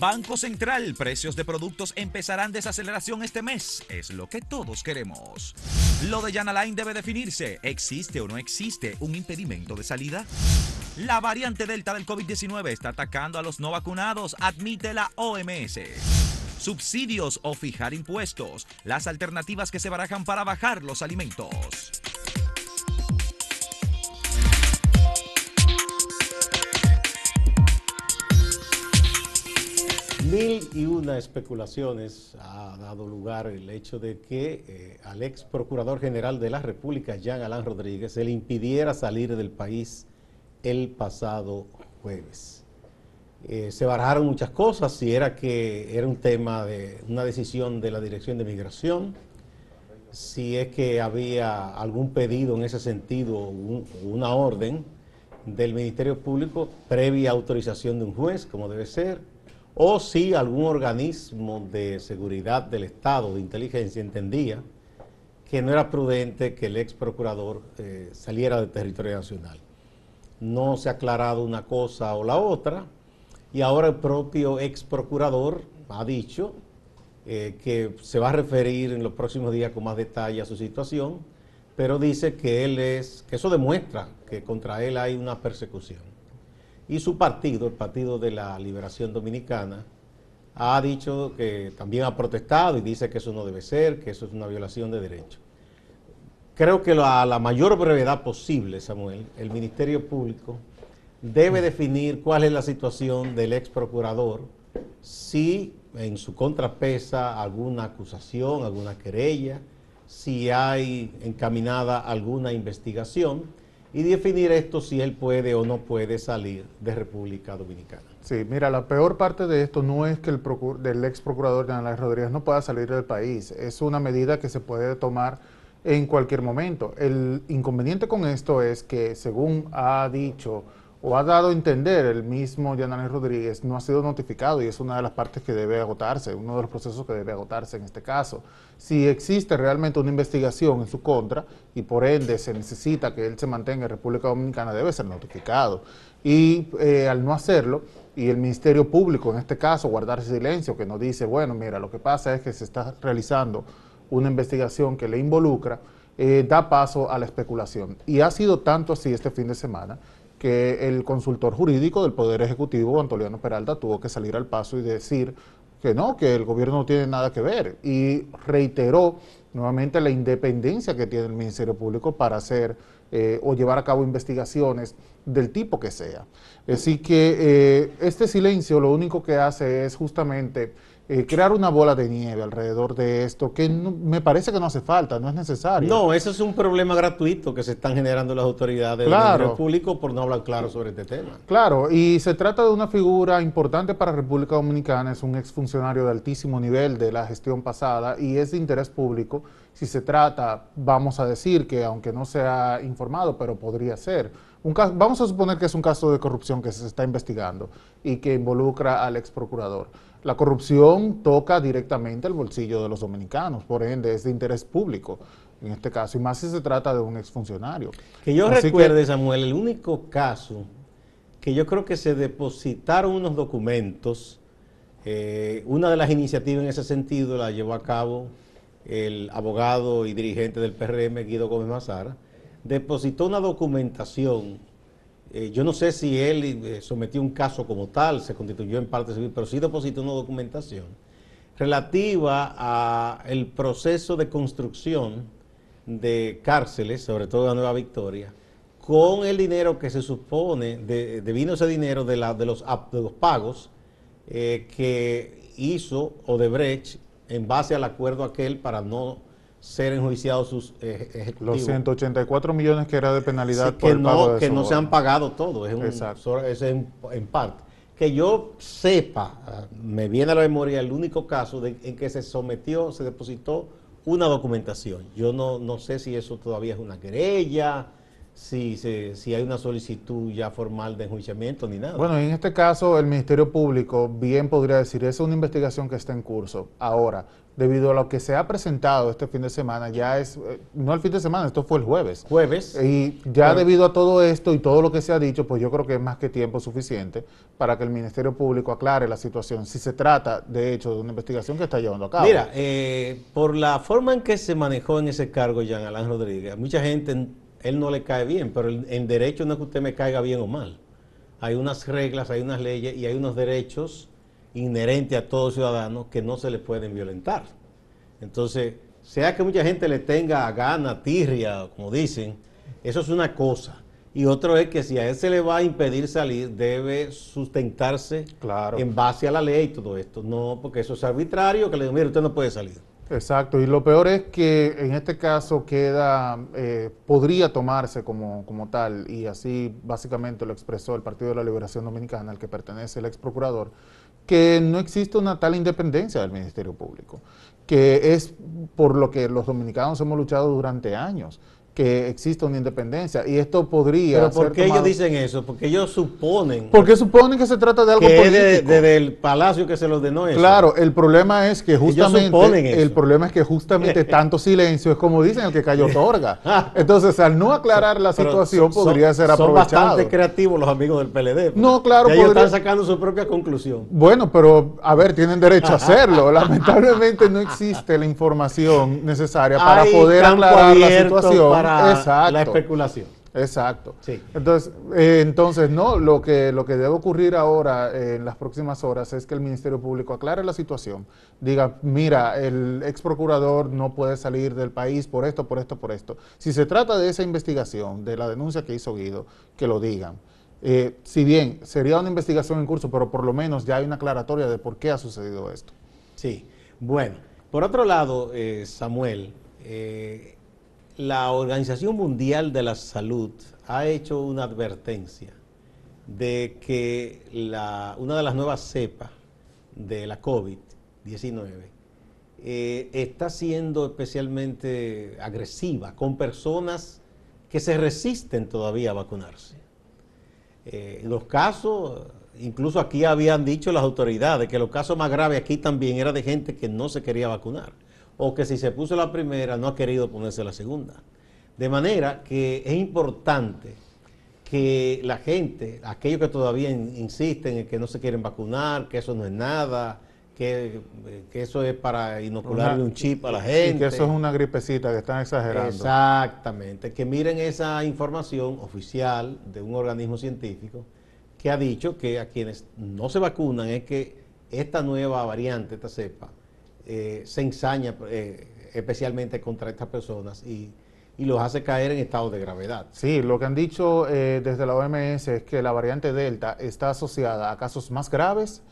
Banco Central, precios de productos empezarán desaceleración este mes. Es lo que todos queremos. Lo de Jan Alain debe definirse. ¿Existe o no existe un impedimento de salida? La variante Delta del COVID-19 está atacando a los no vacunados, admite la OMS. Subsidios o fijar impuestos. Las alternativas que se barajan para bajar los alimentos. Mil y una especulaciones ha dado lugar el hecho de que eh, al ex procurador general de la República, Jean Alain Rodríguez, se le impidiera salir del país el pasado jueves. Eh, se barajaron muchas cosas, si era que era un tema de una decisión de la Dirección de Migración, si es que había algún pedido en ese sentido, una orden del Ministerio Público previa autorización de un juez, como debe ser, o si algún organismo de seguridad del Estado, de inteligencia, entendía que no era prudente que el ex procurador eh, saliera del territorio nacional. No se ha aclarado una cosa o la otra, y ahora el propio ex procurador ha dicho eh, que se va a referir en los próximos días con más detalle a su situación, pero dice que él es, que eso demuestra que contra él hay una persecución. Y su partido, el Partido de la Liberación Dominicana, ha dicho que también ha protestado y dice que eso no debe ser, que eso es una violación de derechos. Creo que a la mayor brevedad posible, Samuel, el Ministerio Público debe definir cuál es la situación del ex procurador, si en su contra pesa alguna acusación, alguna querella, si hay encaminada alguna investigación y definir esto si él puede o no puede salir de República Dominicana. Sí, mira, la peor parte de esto no es que el del ex procurador General Rodríguez no pueda salir del país, es una medida que se puede tomar en cualquier momento. El inconveniente con esto es que, según ha dicho o ha dado a entender el mismo Yanani Rodríguez, no ha sido notificado y es una de las partes que debe agotarse, uno de los procesos que debe agotarse en este caso. Si existe realmente una investigación en su contra y por ende se necesita que él se mantenga en República Dominicana, debe ser notificado. Y eh, al no hacerlo, y el Ministerio Público en este caso guardar silencio, que nos dice, bueno, mira, lo que pasa es que se está realizando una investigación que le involucra, eh, da paso a la especulación. Y ha sido tanto así este fin de semana que el consultor jurídico del Poder Ejecutivo, Antoliano Peralta, tuvo que salir al paso y decir que no, que el gobierno no tiene nada que ver. Y reiteró nuevamente la independencia que tiene el Ministerio Público para hacer eh, o llevar a cabo investigaciones del tipo que sea. Así que eh, este silencio lo único que hace es justamente eh, crear una bola de nieve alrededor de esto, que me parece que no hace falta, no es necesario. No, eso es un problema gratuito que se están generando las autoridades del público por no hablar claro sobre este tema. Claro, y se trata de una figura importante para República Dominicana, es un exfuncionario de altísimo nivel de la gestión pasada y es de interés público. Si se trata, vamos a decir que aunque no sea informado, pero podría ser. Un caso, vamos a suponer que es un caso de corrupción que se está investigando y que involucra al ex procurador. La corrupción toca directamente el bolsillo de los dominicanos, por ende es de interés público en este caso, y más si se trata de un exfuncionario. Que yo recuerde, Samuel, el único caso que yo creo que se depositaron unos documentos, eh, una de las iniciativas en ese sentido la llevó a cabo el abogado y dirigente del PRM, Guido Gómez Mazara, depositó una documentación eh, yo no sé si él eh, sometió un caso como tal, se constituyó en parte civil, pero sí depositó una documentación relativa al proceso de construcción de cárceles, sobre todo la Nueva Victoria, con el dinero que se supone, de, vino ese dinero de, de, los pagos eh, que hizo Odebrecht en base al acuerdo aquel para no ser enjuiciados sus eh, ejecutivos. Los 184 millones que era de penalidad que no, que no se han pagado todo, es, un, es en, parte. Que yo sepa, me viene a la memoria el único caso en que se sometió, se depositó una documentación. Yo no, no sé si eso todavía es una querella, si, si hay una solicitud ya formal de enjuiciamiento ni nada. Bueno, en este caso el Ministerio Público bien podría decir, es una investigación que está en curso. Ahora, debido a lo que se ha presentado este fin de semana, ya es, eh, no el fin de semana, esto fue el jueves. Jueves. Y ya debido a todo esto y todo lo que se ha dicho, pues yo creo que es más que tiempo suficiente para que el Ministerio Público aclare la situación, si se trata, de hecho, de una investigación que está llevando a cabo. Mira, eh, por la forma en que se manejó en ese cargo Jean Alain Rodríguez, mucha gente él no le cae bien, pero en derecho no es que usted me caiga bien o mal. Hay unas reglas, hay unas leyes y hay unos derechos inherentes a todo ciudadano que no se le pueden violentar. Entonces, sea que mucha gente le tenga gana, tirria, como dicen, eso es una cosa. Y otro es que si a él se le va a impedir salir, debe sustentarse en base a la ley y todo esto. No, porque eso es arbitrario, que le digo, mire, usted no puede salir. Exacto, y lo peor es que en este caso queda, eh, podría tomarse como, como, tal, y así básicamente lo expresó el Partido de la Liberación Dominicana, al que pertenece el ex procurador, que no existe una tal independencia del Ministerio Público, que es por lo que los dominicanos hemos luchado durante años que exista una independencia. Y esto podría pero ¿por qué ellos dicen eso? porque ellos suponen porque suponen que se trata de algo que político desde el palacio que se los denó eso. Claro el problema es que justamente el problema es que justamente tanto silencio es como dicen el que cayó otorga. Entonces al no aclarar la situación podría ser aprovechado. son bastante creativos los amigos del PLD no claro ellos están sacando su propia conclusión. Bueno pero a ver tienen derecho a hacerlo. Lamentablemente no existe la información necesaria para poder aclarar la situación la especulación. Exacto. Entonces, eh, entonces, no, lo que, lo que debe ocurrir ahora eh, en las próximas horas es que el Ministerio Público aclare la situación, diga, mira, el ex procurador no puede salir del país por esto, por esto, por esto. Si se trata de esa investigación, de la denuncia que hizo Guido, que lo digan. Eh, si bien sería una investigación en curso, pero por lo menos ya hay una aclaratoria de por qué ha sucedido esto. Sí, bueno, por otro lado, Samuel, la Organización Mundial de la Salud ha hecho una advertencia de que una de las nuevas cepas de la COVID-19 eh, está siendo especialmente agresiva con personas que se resisten todavía a vacunarse. Eh, los casos, incluso aquí habían dicho las autoridades que los casos más graves aquí también era de gente que no se quería vacunar o que si se puso la primera no ha querido ponerse la segunda. De manera que es importante que la gente, aquellos que todavía insisten en que no se quieren vacunar, que eso no es nada, que, eso es para inocularle un chip a la gente. que eso es una gripecita que están exagerando. Exactamente, que miren esa información oficial de un organismo científico que ha dicho que a quienes no se vacunan es que esta nueva variante, esta cepa, eh, se ensaña eh, especialmente contra estas personas y, los hace caer en estado de gravedad. Sí, lo que han dicho eh, desde la OMS es que la variante Delta está asociada a casos más graves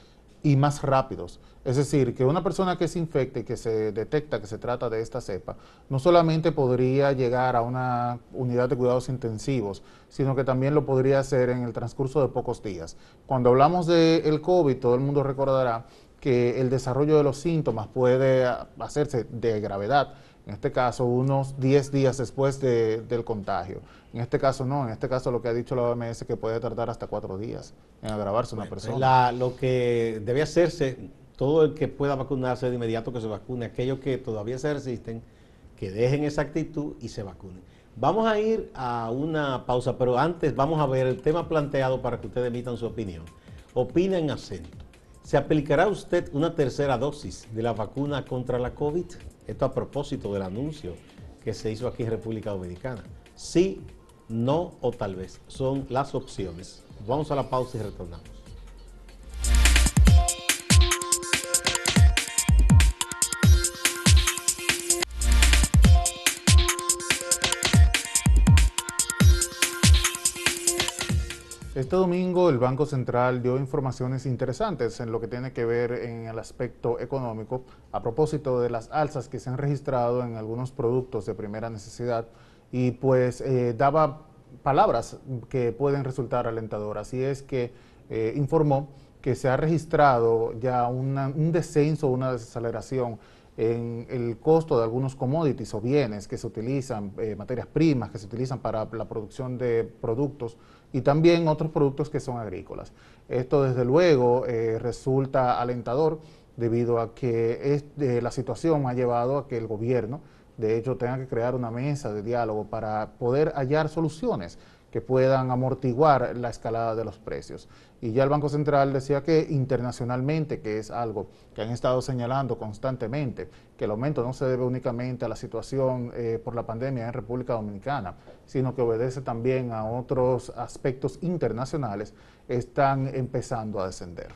y más rápidos. Es decir, que una persona que se infecte y que se detecta que se trata de esta cepa, no solamente podría llegar a una unidad de cuidados intensivos, sino que también lo podría hacer en el transcurso de pocos días. Cuando hablamos del COVID, todo el mundo recordará que el desarrollo de los síntomas puede hacerse de gravedad, en este caso unos 10 días después del contagio. En este caso no, en este caso lo que ha dicho la OMS es que puede tardar hasta cuatro días en agravarse una persona. lo que debe hacerse, todo el que pueda vacunarse de inmediato que se vacune, aquellos que todavía se resisten, que dejen esa actitud y se vacunen. Vamos a ir a una pausa, pero antes vamos a ver el tema planteado para que ustedes emitan su opinión. Opina en acento. ¿Se aplicará usted una tercera dosis de la vacuna contra la COVID? Esto a propósito del anuncio que se hizo aquí en República Dominicana. Sí, no o tal vez. Son las opciones. Vamos a la pausa y retornamos. Este domingo el Banco Central dio informaciones interesantes en lo que tiene que ver en el aspecto económico a propósito de las alzas que se han registrado en algunos productos de primera necesidad y pues eh, daba palabras que pueden resultar alentadoras. Y es que eh, informó que se ha registrado ya un descenso, una desaceleración en el costo de algunos commodities o bienes que se utilizan, eh, materias primas que se utilizan para la producción de productos y también otros productos que son agrícolas. Esto desde luego eh, resulta alentador debido a que la situación ha llevado a que el gobierno de hecho tenga que crear una mesa de diálogo para poder hallar soluciones que puedan amortiguar la escalada de los precios. Y ya el Banco Central decía que internacionalmente, que es algo que han estado señalando constantemente, que el aumento no se debe únicamente a la situación eh, por la pandemia en República Dominicana, sino que obedece también a otros aspectos internacionales, están empezando a descender.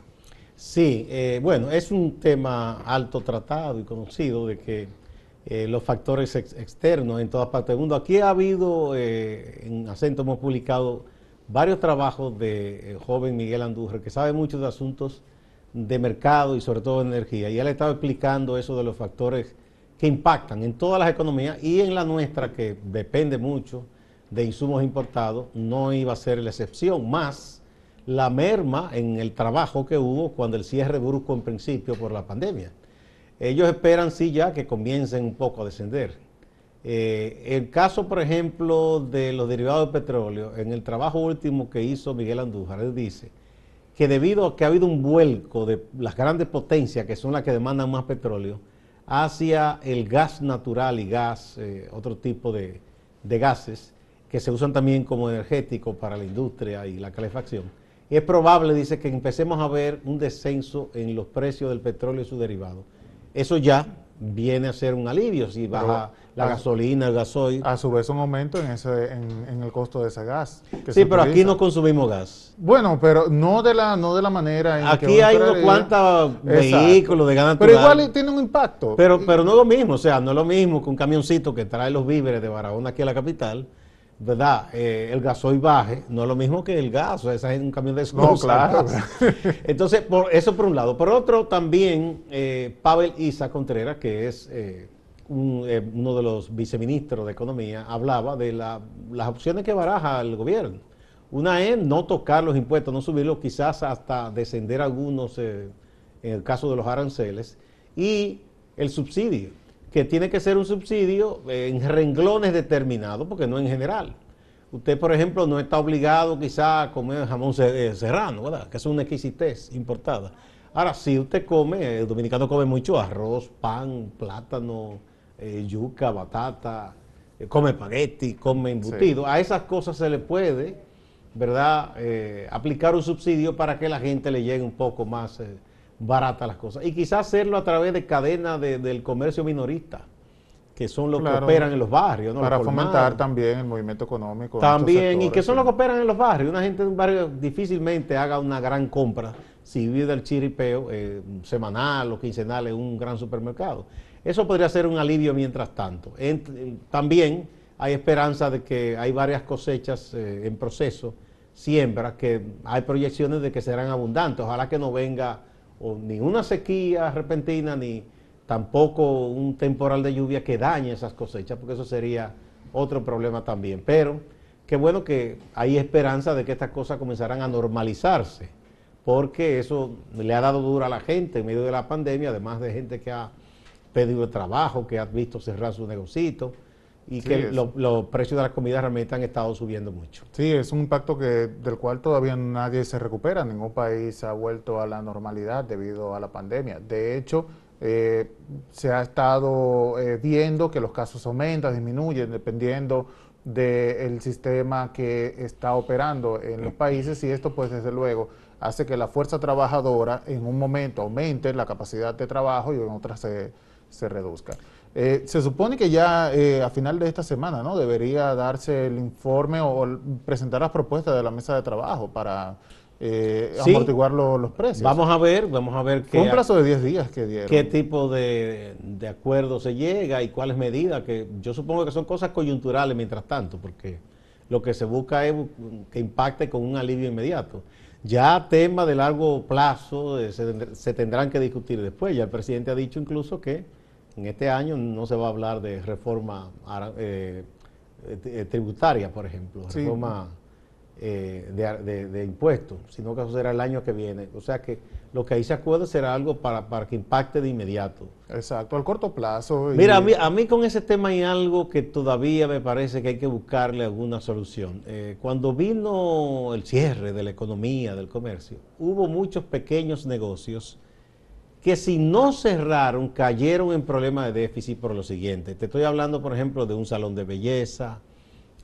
Sí, eh, bueno, es un tema alto tratado y conocido de que eh, los factores externos en todas partes del mundo. Aquí ha habido, eh, en acento hemos publicado varios trabajos de eh, joven Miguel Andújar, que sabe mucho de asuntos de mercado y sobre todo de energía. Y él estaba explicando eso de los factores que impactan en todas las economías y en la nuestra, que depende mucho de insumos importados, no iba a ser la excepción, más la merma en el trabajo que hubo cuando el cierre brusco en principio por la pandemia. Ellos esperan sí ya que comiencen un poco a descender. Eh, el caso, por ejemplo, de los derivados de petróleo, en el trabajo último que hizo Miguel Andújar, él dice que debido a que ha habido un vuelco de las grandes potencias, que son las que demandan más petróleo, hacia el gas natural y gas, eh, otro tipo de, de gases, que se usan también como energético para la industria y la calefacción, es probable, dice, que empecemos a ver un descenso en los precios del petróleo y sus derivados eso ya viene a ser un alivio si baja la gasolina, el gasoil. A su vez un aumento en, ese, en, el costo de ese gas. sí, pero aquí no consumimos gas. Bueno, pero no de la, no de la manera en aquí hay unos cuantos vehículos de gas Pero igual tiene un impacto. Pero, pero no es lo mismo, o sea, no es lo mismo que un camioncito que trae los víveres de Barahona aquí a la capital ¿verdad? Eh, el gasoil baje, no es lo mismo que el gas, o sea, esa es un camión de No, claro. Entonces, por, eso por un lado. Por otro, también eh, Pavel Isa Contreras, que es eh, uno de los viceministros de Economía, hablaba de las opciones que baraja el gobierno. Una es no tocar los impuestos, no subirlos, quizás hasta descender algunos, en el caso de los aranceles, y el subsidio que tiene que ser un subsidio en renglones determinados, porque no en general. Usted, por ejemplo, no está obligado quizá a comer jamón eh, serrano, ¿verdad? Que es una exquisitez importada. Ahora, si usted come, el dominicano come mucho arroz, pan, plátano, eh, yuca, batata, eh, come espagueti, come embutido. A esas cosas se le puede, ¿verdad?, aplicar un subsidio para que la gente le llegue un poco más barata las cosas. Y quizás hacerlo a través de cadenas del comercio minorista, que son los que operan en los barrios. Para fomentar también el movimiento económico. También, y que son los que operan en los barrios. Una gente de un barrio difícilmente haga una gran compra si vive del chiripeo eh, semanal o quincenal en un gran supermercado. Eso podría ser un alivio mientras tanto. también hay esperanza de que hay varias cosechas eh, en proceso, siembra, que hay proyecciones de que serán abundantes. Ojalá que no venga o ni una sequía repentina, ni tampoco un temporal de lluvia que dañe esas cosechas, porque eso sería otro problema también. Pero qué bueno que hay esperanza de que estas cosas comenzarán a normalizarse, porque eso le ha dado duro a la gente en medio de la pandemia, además de gente que ha pedido trabajo, que ha visto cerrar su negocito y que los precios de las comidas realmente han estado subiendo mucho. Sí, es un impacto que del cual todavía nadie se recupera, ningún país ha vuelto a la normalidad debido a la pandemia. De hecho, eh, se ha estado eh, viendo que los casos aumentan, disminuyen, dependiendo del sistema que está operando en los países y esto pues desde luego hace que la fuerza trabajadora en un momento aumente la capacidad de trabajo y en otras se, se reduzca. Eh, se supone que ya eh, a final de esta semana ¿no? debería darse el informe o, presentar las propuestas de la mesa de trabajo para eh, amortiguar los precios. Vamos a ver, vamos a ver qué. un plazo de 10 días que dieron. ¿Qué tipo de, de, acuerdo se llega y cuáles medidas? Que yo supongo que son cosas coyunturales mientras tanto, porque lo que se busca es que impacte con un alivio inmediato. Ya temas de largo plazo se, se tendrán que discutir después. Ya el presidente ha dicho incluso que en este año no se va a hablar de reforma eh, eh, tributaria, por ejemplo, reforma eh, de, impuestos, sino que eso será el año que viene. O sea que lo que ahí se acuerde será algo para, para que impacte de inmediato. Exacto, al corto plazo. Mira, a mí, a mí, con ese tema hay algo que todavía me parece que hay que buscarle alguna solución. Eh, cuando vino el cierre de la economía, del comercio, hubo muchos pequeños negocios que si no cerraron cayeron en problemas de déficit por lo siguiente. Te estoy hablando, por ejemplo, de un salón de belleza,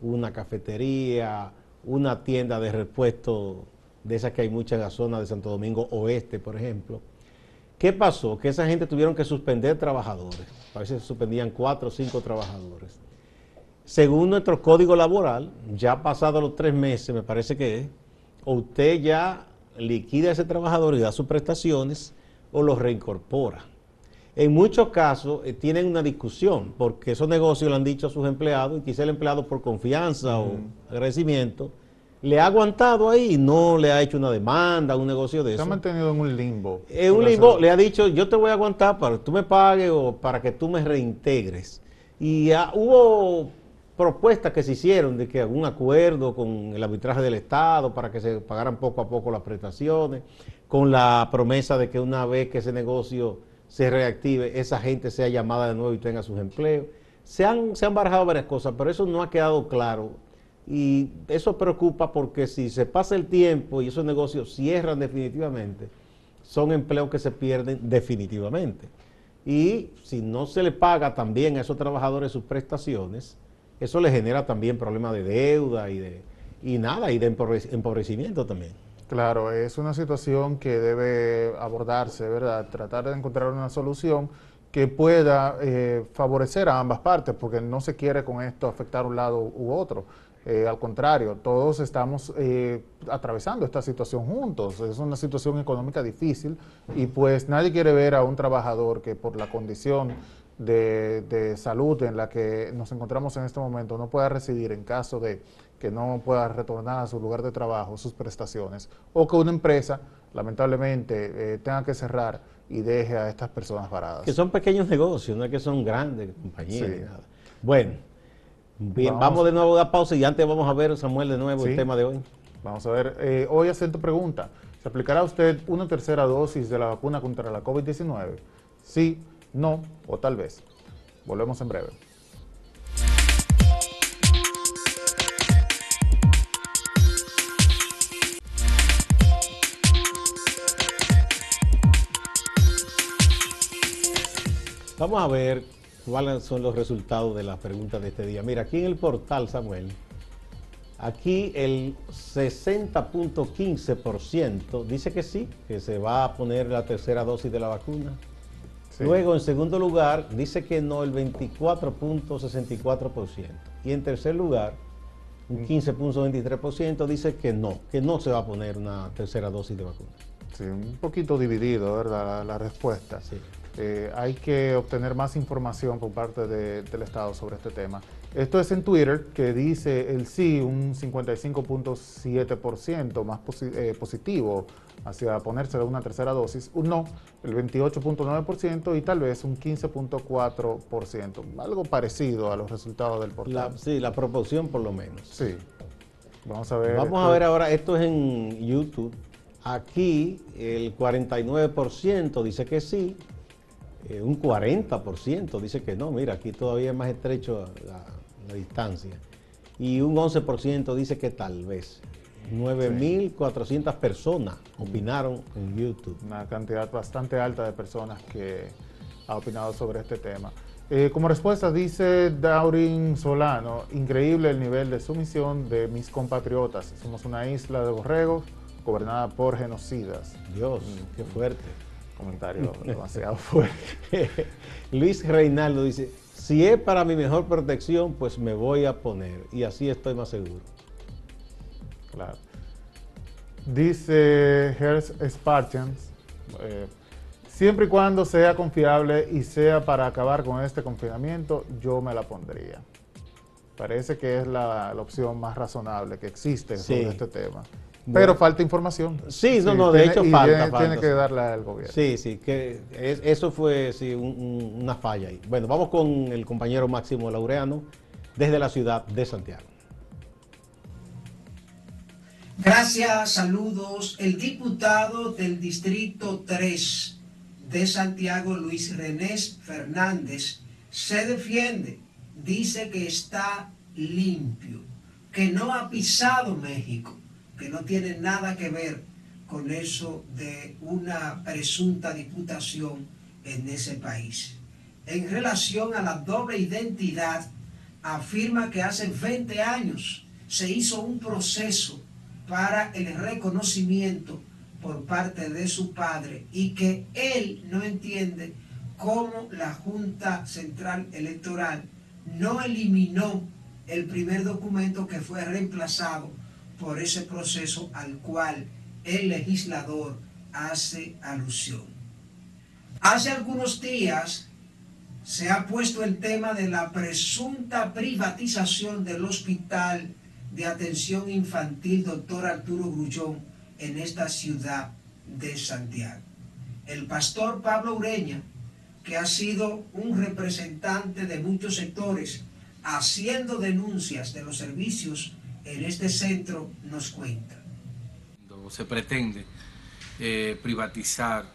una cafetería, una tienda de repuesto de esas que hay muchas en la zona de Santo Domingo Oeste, por ejemplo. ¿Qué pasó? Que esa gente tuvieron que suspender trabajadores. A veces suspendían cuatro o cinco trabajadores. Según nuestro código laboral, ya pasado los tres meses, me parece que es, usted ya liquida a ese trabajador y da sus prestaciones, o los reincorpora. En muchos casos eh, tienen una discusión, porque esos negocios le han dicho a sus empleados, y quizá el empleado por confianza o agradecimiento, le ha aguantado ahí y no le ha hecho una demanda, un negocio de eso. Se ha mantenido en un limbo. En un limbo, le ha dicho, yo te voy a aguantar para que tú me pagues o para que tú me reintegres. Y hubo propuestas que se hicieron de que algún acuerdo con el arbitraje del Estado para que se pagaran poco a poco las prestaciones con la promesa de que una vez que ese negocio se reactive, esa gente sea llamada de nuevo y tenga sus empleos. Se han, se han barajado varias cosas, pero eso no ha quedado claro. Y eso preocupa porque si se pasa el tiempo y esos negocios cierran definitivamente, son empleos que se pierden definitivamente. Y si no se le paga también a esos trabajadores sus prestaciones, eso le genera también problemas de deuda y de y nada, y de empobrecimiento también. Claro, es una situación que debe abordarse, ¿verdad? Tratar de encontrar una solución que pueda eh, favorecer a ambas partes, porque no se quiere con esto afectar un lado u otro. Eh, al contrario, todos estamos eh, atravesando esta situación juntos. Es una situación económica difícil y pues nadie quiere ver a un trabajador que por la condición de, de salud en la que nos encontramos en este momento no pueda residir en caso de que no pueda retornar a su lugar de trabajo sus prestaciones, o que una empresa, lamentablemente, eh, tenga que cerrar y deje a estas personas varadas. Que son pequeños negocios, no es que son grandes compañías. Bueno, bien, vamos, de nuevo a dar pausa y antes vamos a ver, Samuel, de nuevo el tema de hoy. Vamos a ver, eh, hoy hacer tu pregunta. ¿Se aplicará a usted una tercera dosis de la vacuna contra la COVID-19? Sí, no o tal vez. Volvemos en breve. Vamos a ver cuáles son los resultados de las preguntas de este día. Mira, aquí en el portal, Samuel, aquí el 60.15% dice que sí, que se va a poner la tercera dosis de la vacuna. Luego, en segundo lugar, dice que no el 24.64%. Y en tercer lugar, un 15.23% dice que no, que no se va a poner una tercera dosis de vacuna. Sí, un poquito dividido, ¿verdad? La, respuesta. Sí. Eh, hay que obtener más información por parte del Estado sobre este tema. Esto es en Twitter, que dice el sí un 55.7% más eh, positivo hacia ponerse una tercera dosis, un no, el 28.9% y tal vez un 15.4%, algo parecido a los resultados del portal. sí, la proporción por lo menos. Sí. Vamos a ver. Vamos a ver ahora, esto es en YouTube. Aquí el 49% dice que sí, eh, un 40% dice que no, mira, aquí todavía es más estrecho la, distancia. Y un 11% dice que tal vez. 9.400 personas opinaron en YouTube. Una cantidad bastante alta de personas que ha opinado sobre este tema. Eh, como respuesta dice Daurin Solano, increíble el nivel de sumisión de mis compatriotas. Somos una isla de borregos gobernada por genocidas. Dios, qué fuerte comentario demasiado fuerte. Luis Reinaldo dice, si es para mi mejor protección, pues me voy a poner y así estoy más seguro. Claro. Dice Hertz Spartans, eh, siempre y cuando sea confiable y sea para acabar con este confinamiento, yo me la pondría. Parece que es la, opción más razonable que existe sobre este tema. Pero falta información. Sí, no, no, de hecho falta, tiene, que darle al gobierno. Sí, sí, que eso fue sí, una falla ahí. Bueno, vamos con el compañero Máximo Laureano desde la ciudad de Santiago. Gracias, saludos. El diputado del Distrito 3 de Santiago, Luis René Fernández, se defiende. Dice que está limpio, que no ha pisado México, que no tiene nada que ver con eso de una presunta diputación en ese país. En relación a la doble identidad, afirma que hace 20 años se hizo un proceso para el reconocimiento por parte de su padre y que él no entiende cómo la Junta Central Electoral no eliminó el primer documento que fue reemplazado por ese proceso al cual el legislador hace alusión. Hace algunos días se ha puesto el tema de la presunta privatización del hospital de atención infantil doctor Arturo Grullón en esta ciudad de Santiago. El pastor Pablo Ureña, que ha sido un representante de muchos sectores haciendo denuncias de los servicios en este centro, nos cuenta. Se pretende eh, privatizar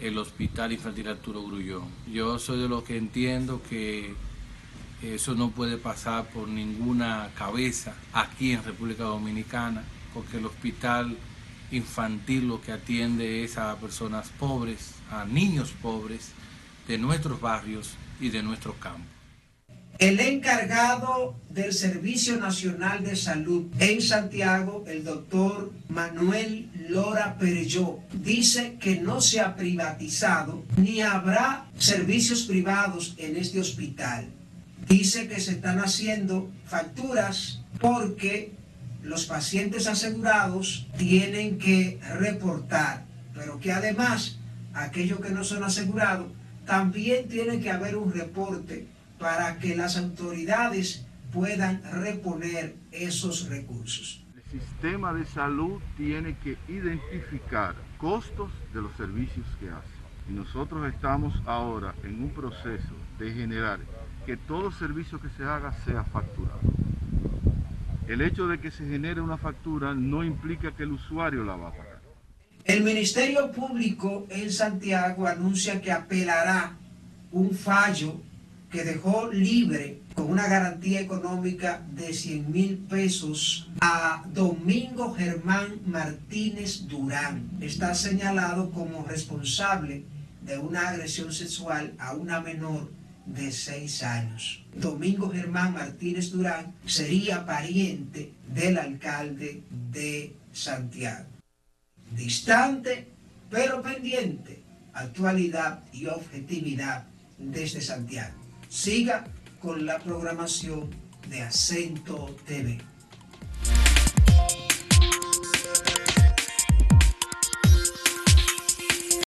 el Hospital Infantil Arturo Grullón. Yo soy de los que entiendo que eso no puede pasar por ninguna cabeza aquí en República Dominicana, porque el hospital infantil lo que atiende es a personas pobres, a niños pobres de nuestros barrios y de nuestros campos. El encargado del Servicio Nacional de Salud en Santiago, el doctor Manuel Lora Pereyó, dice que no se ha privatizado ni habrá servicios privados en este hospital. Dice que se están haciendo facturas porque los pacientes asegurados tienen que reportar, pero que además aquellos que no son asegurados también tiene que haber un reporte para que las autoridades puedan reponer esos recursos. El sistema de salud tiene que identificar costos de los servicios que hace. Y nosotros estamos ahora en un proceso de generar que todo servicio que se haga sea facturado. El hecho de que se genere una factura no implica que el usuario la va a pagar. El Ministerio Público en Santiago anuncia que apelará un fallo que dejó libre con una garantía económica de 100 mil pesos a Domingo Germán Martínez Durán. Está señalado como responsable de una agresión sexual a una menor de seis años. Domingo Germán Martínez Durán sería pariente del alcalde de Santiago. Distante, pero pendiente, actualidad y objetividad desde Santiago. Siga con la programación de Acento TV.